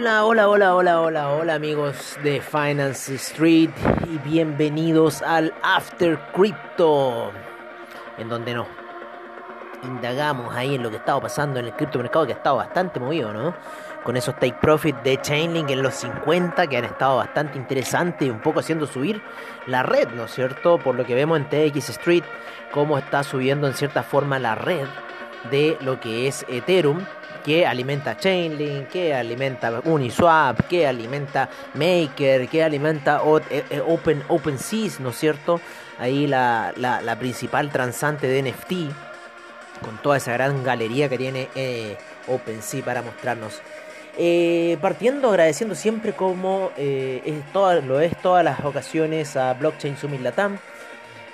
Hola, hola, hola, hola, hola, hola amigos de Finance Street y bienvenidos al After Crypto, en donde nos indagamos ahí en lo que estaba pasando en el criptomercado que ha estado bastante movido, ¿no? Con esos take profit de Chainlink en los 50 que han estado bastante interesantes y un poco haciendo subir la red, ¿no es cierto? Por lo que vemos en TX Street, cómo está subiendo en cierta forma la red de lo que es Ethereum que alimenta Chainlink, que alimenta Uniswap, que alimenta Maker, que alimenta eh, eh, Open, ¿no es cierto? Ahí la, la, principal transante de NFT, con toda esa gran galería que tiene eh, OpenSea para mostrarnos. partiendo agradeciendo siempre como es lo es todas las ocasiones a Blockchain Summit Latam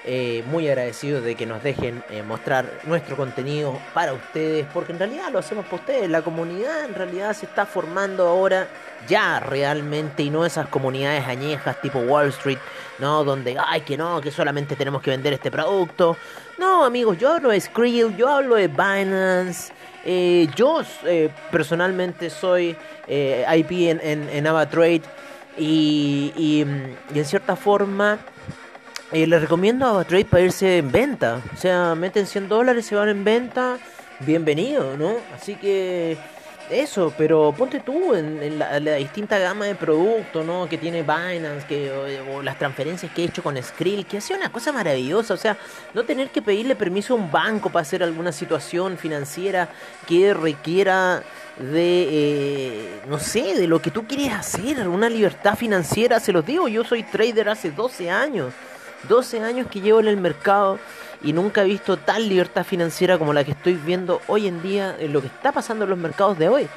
eh, muy agradecidos de que nos dejen eh, mostrar nuestro contenido para ustedes, porque en realidad lo hacemos para ustedes. La comunidad en realidad se está formando ahora ya realmente y no esas comunidades añejas tipo Wall Street, ¿no? Donde, ay, que no, que solamente tenemos que vender este producto. No, amigos, yo hablo de Skrill, yo hablo de Binance. Eh, yo personalmente soy IP en, en, en AvaTrade y, y, y en cierta forma eh, les recomiendo a Trade para irse en venta. O sea, meten 100 dólares, se van en venta. Bienvenido, ¿no? Así que eso, pero ponte tú en, la, distinta gama de productos, ¿no? Que tiene Binance, que, o, las transferencias que he hecho con Skrill, que hace una cosa maravillosa. O sea, no tener que pedirle permiso a un banco para hacer alguna situación financiera que requiera de, eh, no sé, de lo que tú quieres hacer, una libertad financiera. Se los digo, yo soy trader hace 12 años. 12 años que llevo en el mercado y nunca he visto tal libertad financiera como la que estoy viendo hoy en día en lo que está pasando en los mercados de hoy.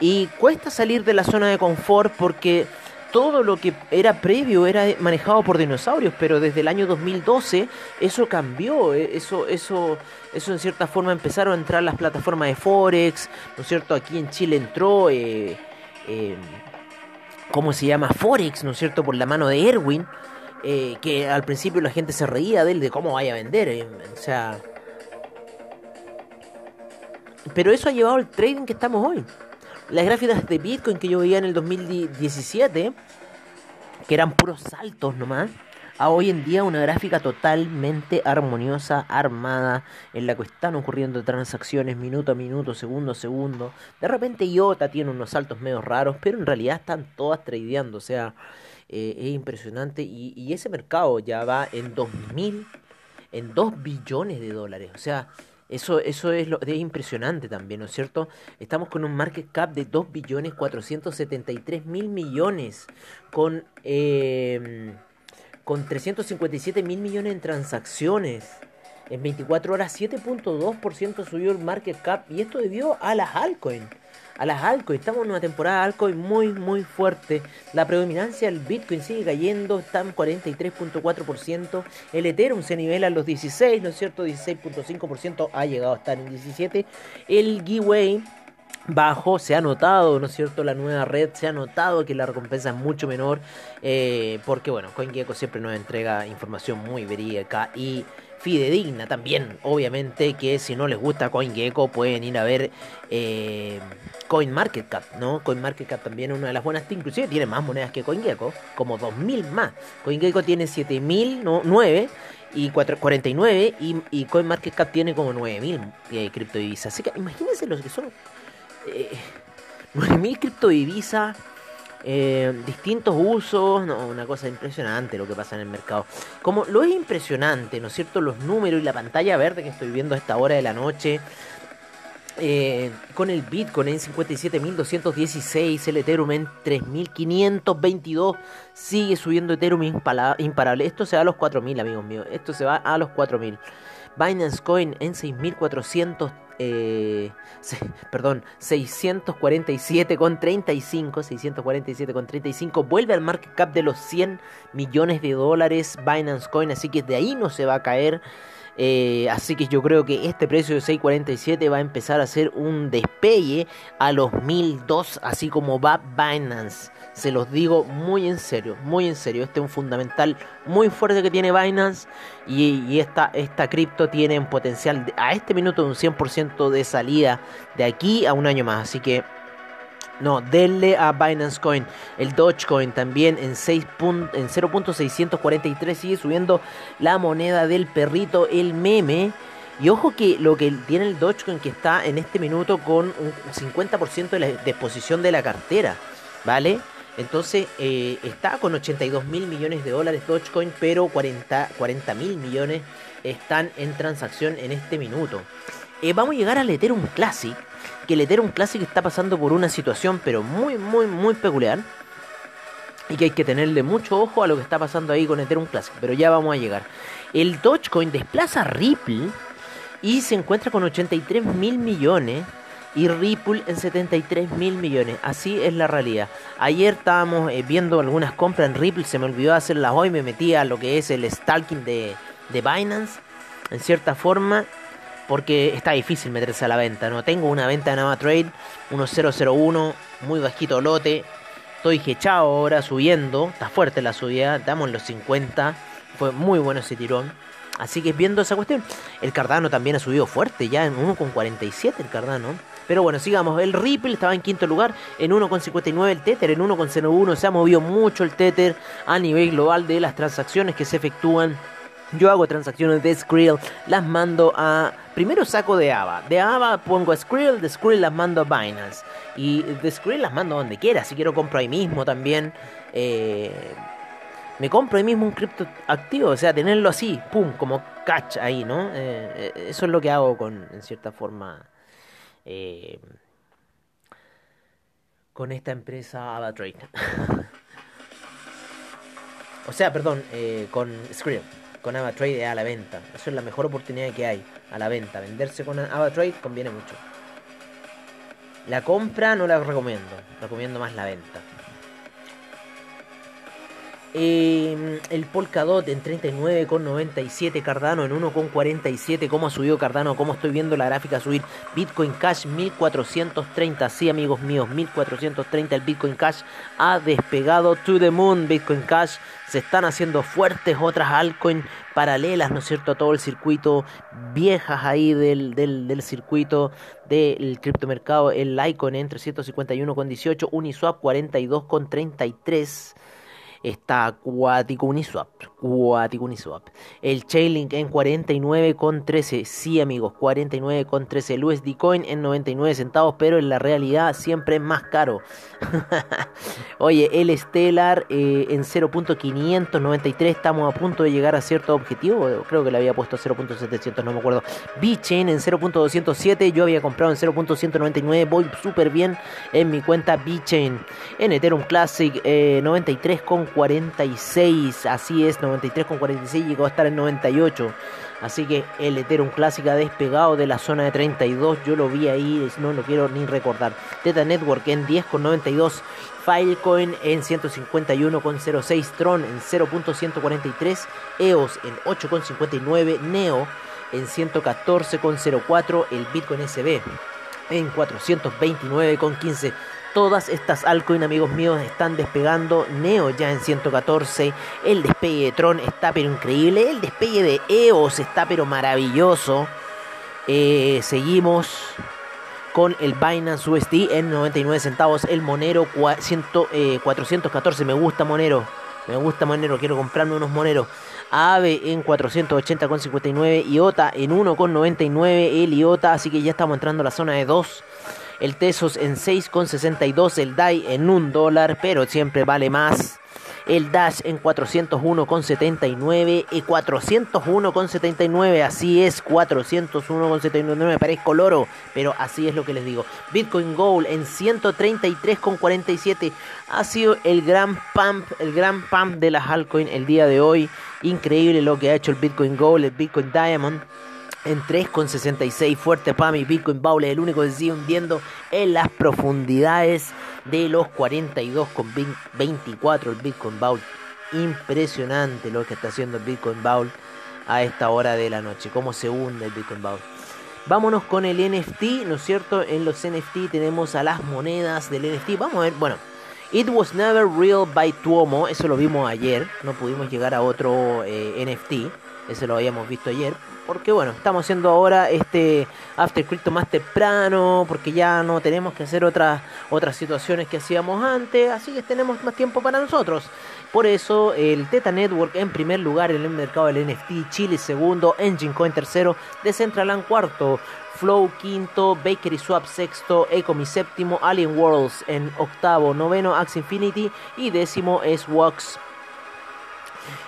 Y cuesta salir de la zona de confort porque todo lo que era previo era manejado por dinosaurios, pero desde el año 2012 eso cambió, eh, eso, eso, eso en cierta forma empezaron a entrar las plataformas de Forex, ¿no es cierto? Aquí en Chile entró, eh, eh, ¿cómo se llama? Forex, ¿no es cierto? Por la mano de Erwin. Eh, que al principio la gente se reía de él, de cómo vaya a vender. Eh, o sea. Pero eso ha llevado al trading que estamos hoy. Las gráficas de Bitcoin que yo veía en el 2017, que eran puros saltos nomás, a hoy en día una gráfica totalmente armoniosa, armada, en la que están ocurriendo transacciones minuto a minuto, segundo a segundo. De repente IOTA tiene unos saltos medio raros, pero en realidad están todas tradeando, o sea, eh, es impresionante y, ese mercado ya va en 2000, en 2 billones de dólares, o sea, eso, eso es, lo, es impresionante también, ¿no es cierto? Estamos con un market cap de 2 billones 473 mil millones, con, eh, con 357 mil millones en transacciones. En 24 horas 7.2% subió el market cap y esto debió a las altcoins a las altcoins. Estamos en una temporada de altcoin muy, muy fuerte. La predominancia del Bitcoin sigue cayendo, está en 43.4%. El Ethereum se nivela a los 16, ¿no es cierto? 16.5% ha llegado a estar en 17. El Giveaway bajo, se ha notado, ¿no es cierto? La nueva red, se ha notado que la recompensa es mucho menor, eh, porque bueno, CoinGecko siempre nos entrega información muy verídica y fidedigna también. Obviamente que si no les gusta CoinGecko pueden ir a ver eh, CoinMarketCap, ¿no? CoinMarketCap también es una de las buenas, inclusive tiene más monedas que CoinGecko, como 2.000 más. CoinGecko tiene 7.009 y 49 y, y CoinMarketCap tiene como 9.000 eh, criptodivisas. Así que imagínense los que son eh, 9.000 criptodivisas eh, distintos usos, una cosa impresionante lo que pasa en el mercado. Como lo es impresionante, ¿no es cierto? Los números y la pantalla verde que estoy viendo a esta hora de la noche. Eh, con el Bitcoin en 57.216, el Ethereum en 3.522, sigue subiendo Ethereum imparable. Esto se va a los 4.000, amigos míos. Esto se va a los 4.000. Binance Coin en 6.400 eh, perdón, 647 con 35, 647 con 35, vuelve al market cap de los 100 millones de dólares Binance Coin, así que de ahí no se va a caer. Eh, así que yo creo que este precio de 6.47 va a empezar a ser un despegue a los 1002, así como va Binance. Se los digo muy en serio, muy en serio. Este es un fundamental muy fuerte que tiene Binance y, esta, esta cripto tiene un potencial a este minuto de un 100% de salida de aquí a un año más. Así que No, denle a Binance Coin. El Dogecoin también en, 6 en 0.643 sigue subiendo la moneda del perrito, el meme. Y ojo que lo que tiene el Dogecoin que está en este minuto con un 50% de la disposición de la cartera, ¿vale? Entonces eh, está con 82 mil millones de dólares Dogecoin, pero 40 mil millones están en transacción en este minuto. Eh, vamos a llegar al Ethereum Classic, que el Ethereum Classic está pasando por una situación pero muy, muy, muy peculiar. Y que hay que tenerle mucho ojo a lo que está pasando ahí con Ethereum Classic, pero ya vamos a llegar. El Dogecoin desplaza Ripple y se encuentra con 83 mil millones y Ripple en 73 mil millones. Así es la realidad. Ayer estábamos eh, viendo algunas compras en Ripple, se me olvidó hacerlas hoy, me metí a lo que es el stalking de, de Binance, en cierta forma, porque está difícil meterse a la venta. No tengo una venta de Nava Trade, 1001, muy bajito lote. Estoy hechado ahora subiendo, está fuerte la subida, damos los 50, fue muy bueno ese tirón. Así que viendo esa cuestión, el Cardano también ha subido fuerte, ya en 1,47 el Cardano. Pero bueno, sigamos. El Ripple estaba en quinto lugar, en 1,59 el Tether, en 1,01 se ha movido mucho el Tether a nivel global de las transacciones que se efectúan. Yo hago transacciones de Skrill, las mando a... Primero saco de AVA, de AVA pongo a Skrill, de Skrill las mando a Binance. Y de Skrill las mando donde quiera, si quiero compro ahí mismo también. Eh, me compro ahí mismo un cripto activo, o sea, tenerlo así, pum, como catch ahí, ¿no? Eh, eh, eso es lo que hago con, en cierta forma, eh, con esta empresa AvaTrade. o sea, perdón, eh, con Skrill, con AvaTrade a la venta. Eso es la mejor oportunidad que hay, a la venta. Venderse con AvaTrade conviene mucho. La compra no la recomiendo, recomiendo más la venta. Eh, el Polkadot en 39,97, Cardano en 1,47. ¿Cómo ha subido Cardano? ¿Cómo estoy viendo la gráfica subir? Bitcoin Cash 1430. Sí, amigos míos, 1430. El Bitcoin Cash ha despegado to the moon. Bitcoin Cash se están haciendo fuertes otras altcoins paralelas, ¿no es cierto?, a todo el circuito, viejas ahí del, del, del circuito del criptomercado. El Litecoin en 351,18, Uniswap 42,33 está Acuático Uniswap. Cuático Uniswap. El Chainlink en 49,13. Sí, amigos, 49,13. El USD Coin en 99 centavos, pero en la realidad siempre es más caro. Oye, el Stellar eh, en 0.593. Estamos a punto de llegar a cierto objetivo. Creo que le había puesto 0.700, no me acuerdo. B-Chain en 0.207. Yo había comprado en 0.199. Voy súper bien en mi cuenta B-Chain. En Ethereum Classic eh, 93,46. Así es, 93,46 llegó a estar en 98. Así que el Ethereum Classic ha despegado de la zona de 32. Yo lo vi ahí, no lo quiero ni recordar. Teta Network en 10,92. Filecoin en 151,06. Tron en 0.143. EOS en 8,59. Neo en 114,04. El Bitcoin SB en 429,15. Todas estas altcoins, amigos míos, están despegando. Neo ya en 114. El despegue de Tron está pero increíble. El despegue de EOS está pero maravilloso. Eh, seguimos con el Binance USD en 99 centavos. El Monero 414. Eh, Me gusta Monero. Me gusta Monero. Quiero comprarme unos Moneros. AVE en 480,59. IOTA en 1,99. El IOTA. Así que ya estamos entrando a la zona de 2 el Tesos en 6,62, el DAI en 1 dólar, pero siempre vale más. El Dash en 401,79 y 401,79, así es, 401,79, me parezco loro, pero así es lo que les digo. Bitcoin Gold en 133,47 ha sido el gran pump, el gran pump de las altcoins el día de hoy. Increíble lo que ha hecho el Bitcoin Gold, el Bitcoin Diamond en 3,66 fuerte para mi Bitcoin Bowl, el único que sigue hundiendo en las profundidades de los 42,24 el Bitcoin Bowl. Impresionante lo que está haciendo el Bitcoin Bowl a esta hora de la noche, cómo se hunde el Bitcoin Bowl. Vámonos con el NFT, ¿no es cierto? En los NFT tenemos a las monedas del NFT. Vamos a ver, bueno, It Was Never Real by Tuomo, eso lo vimos ayer, no pudimos llegar a otro eh, NFT, ese lo habíamos visto ayer Porque bueno, estamos haciendo ahora este After Crypto más temprano, porque ya no tenemos que hacer otras, otras situaciones que hacíamos antes, así que tenemos más tiempo para nosotros. Por eso el Teta Network en primer lugar en el mercado del NFT, Chile segundo, Engine Coin tercero, Decentraland cuarto, Flow quinto, Bakery Swap sexto, Ecomi séptimo, Alien Worlds en octavo, noveno Axe Infinity y décimo es Wax.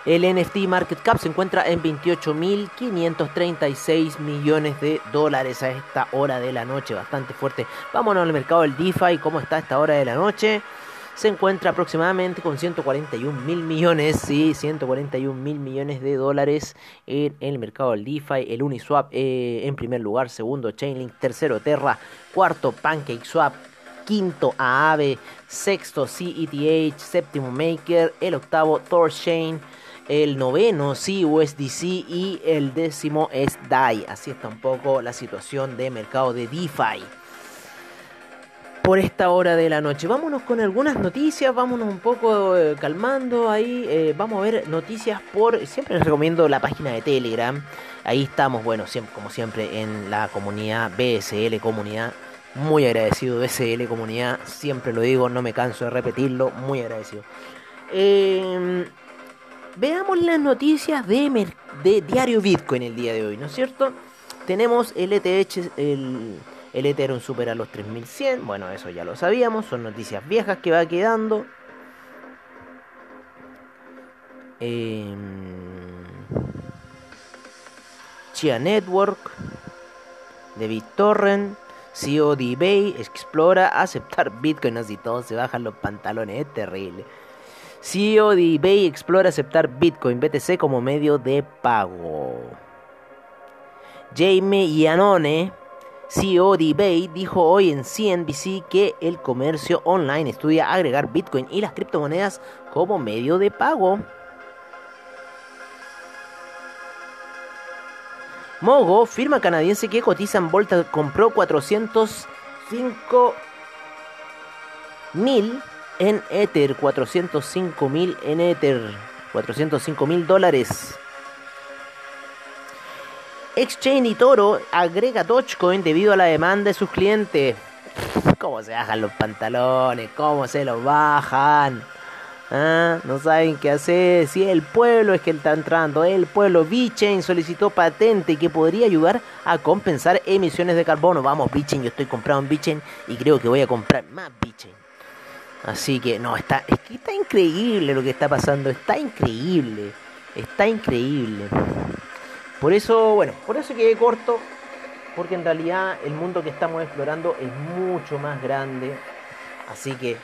El NFT Market Cap se encuentra en 28.536 millones de dólares a esta hora de la noche, bastante fuerte. Vámonos al mercado del DeFi, ¿cómo está a esta hora de la noche? se encuentra aproximadamente con 141 mil millones, sí, 141 mil millones de dólares en, el mercado del DeFi. El Uniswap eh, en primer lugar, segundo Chainlink, tercero Terra, cuarto PancakeSwap, quinto Aave, sexto CETH, séptimo Maker, el octavo Thorchain, el noveno CUSDC y el décimo es DAI. Así está un poco la situación de mercado de DeFi por esta hora de la noche. Vámonos con algunas noticias, vámonos un poco eh, calmando ahí. Eh, vamos a ver noticias por. Siempre les recomiendo la página de Telegram. Ahí estamos, bueno, siempre, como siempre, en la comunidad BSL Comunidad. Muy agradecido, BSL Comunidad. Siempre lo digo, no me canso de repetirlo. Muy agradecido. Em, veamos las noticias de, de Diario Bitcoin el día de hoy, ¿no es cierto? Tenemos el ETH, el el Ethereum supera los 3100. Bueno, eso ya lo sabíamos. Son noticias viejas que va quedando. Eh, Chia Network. De BitTorrent. CEO de eBay explora aceptar Bitcoin. Así todos se bajan los pantalones. Es terrible. EBay explora aceptar Bitcoin BTC como medio de pago. Jamie Iannone CEO de eBay dijo hoy en CNBC que el comercio online estudia agregar Bitcoin y las criptomonedas como medio de pago. Mogo, firma canadiense que cotiza en Volta, compró 405 mil en Ether, 405 mil en Ether, 405 mil dólares. Exchange y Toro agrega Dogecoin debido a la demanda de sus clientes. ¿Cómo se bajan los pantalones? ¿Cómo se los bajan? ¿Ah? No saben qué hacer. Si el pueblo es que está entrando, el pueblo. VeChain solicitó patente que podría ayudar a compensar emisiones de carbono. Vamos, VeChain, yo estoy comprando en VeChain y creo que voy a comprar más VeChain. Así que no, está, es que está increíble lo que está pasando. Está increíble. Está increíble. Por eso, bueno, por eso quedé corto, porque en realidad el mundo que estamos explorando es mucho más grande. Así que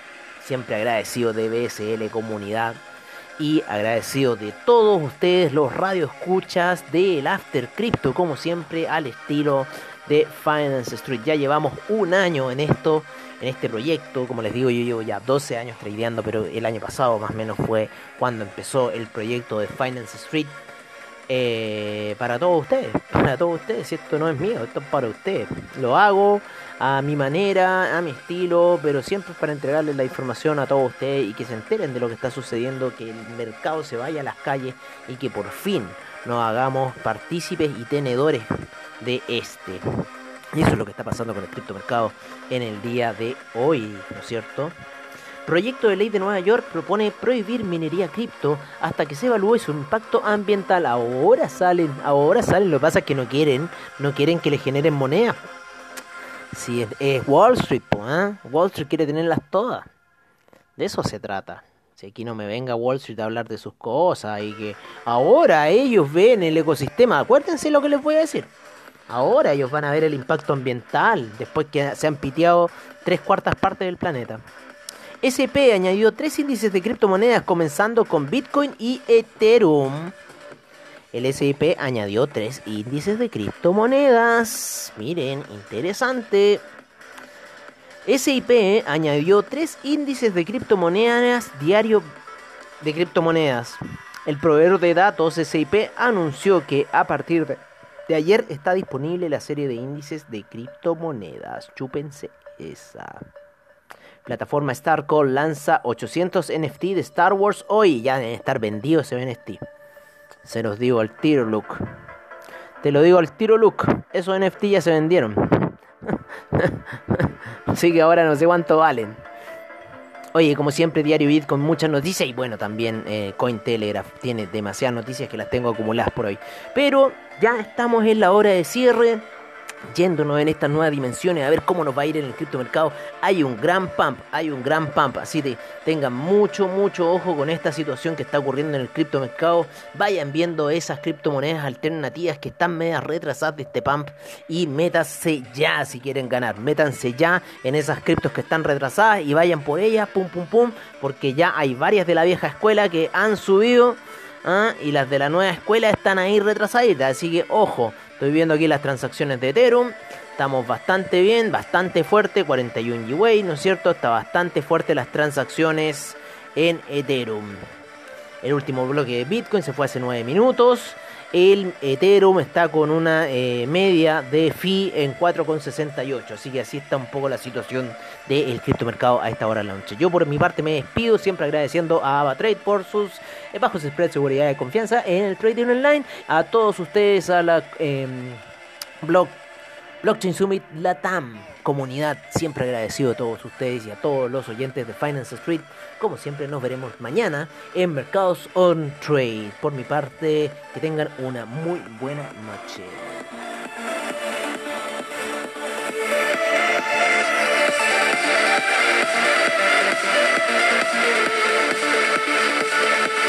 siempre agradecido de BSL Comunidad y agradecido de todos ustedes, los radioescuchas del After Crypto, como siempre, al estilo de Finance Street. Ya llevamos un año en esto, en este proyecto. Como les digo, yo llevo ya 12 años tradeando, pero el año pasado más o menos fue cuando empezó el proyecto de Finance Street. Eh, para todos ustedes, para todos ustedes, si esto no es mío, esto es para ustedes. Lo hago a mi manera, a mi estilo, pero siempre para entregarles la información a todos ustedes y que se enteren de lo que está sucediendo, que el mercado se vaya a las calles y que por fin nos hagamos partícipes y tenedores de este. Y eso es lo que está pasando con el criptomercado en el día de hoy, ¿no es cierto? Proyecto de ley de Nueva York propone prohibir minería cripto hasta que se evalúe su impacto ambiental. Ahora salen, ahora salen. Lo que pasa es que no quieren, no quieren que le generen moneda. Si es, Wall Street, ¿eh? Wall Street quiere tenerlas todas. De eso se trata. Si aquí no me venga Wall Street a hablar de sus cosas y que ahora ellos ven el ecosistema. Acuérdense lo que les voy a decir. Ahora ellos van a ver el impacto ambiental después que se han piteado tres cuartas partes del planeta. SP añadió tres índices de criptomonedas comenzando con Bitcoin y Ethereum. El SIP añadió tres índices de criptomonedas. Miren, interesante. SIP añadió tres índices de criptomonedas diario de criptomonedas. El proveedor de datos SIP anunció que a partir de, de ayer está disponible la serie de índices de criptomonedas. Chúpense esa. Plataforma Starcall lanza 800 NFT de Star Wars hoy. Ya deben estar vendidos ese NFT. Se los digo al tiro, look. Te lo digo al tiro, Luke. Esos NFT ya se vendieron. Así que ahora no sé cuánto valen. Oye, como siempre, Diario Bit con muchas noticias y bueno, también eh, Cointelegraph tiene demasiadas noticias que las tengo acumuladas por hoy. Pero ya estamos en la hora de cierre yéndonos en estas nuevas dimensiones a ver cómo nos va a ir en el criptomercado. Hay un gran pump, hay un gran pump, así que tengan mucho, mucho ojo con esta situación que está ocurriendo en el criptomercado. Vayan viendo esas criptomonedas alternativas que están medias retrasadas de este pump y métanse ya si quieren ganar. Métanse ya en esas criptos que están retrasadas y vayan por ellas, pum, pum, pum, porque ya hay varias de la vieja escuela que han subido. ¿ah? Y las de la nueva escuela están ahí retrasaditas, así que ojo, Estoy viendo aquí las transacciones de Ethereum. Estamos bastante bien, bastante fuerte, 41 GWay, ¿no es cierto? Está bastante fuerte las transacciones en Ethereum. El último bloque de Bitcoin se fue hace 9 minutos. El Ethereum está con una eh, media de fee en 4,68. Así que así está un poco la situación del criptomercado a esta hora de la noche. Yo por mi parte me despido, siempre agradeciendo a AvaTrade por sus eh, bajos spread, seguridad y confianza en el trading online. A todos ustedes, a la em, blog, Blockchain Summit Latam comunidad, siempre agradecido a todos ustedes y a todos los oyentes de Finance Street. Como siempre, nos veremos mañana en Mercados on Trade. Por mi parte, que tengan una muy buena noche. Música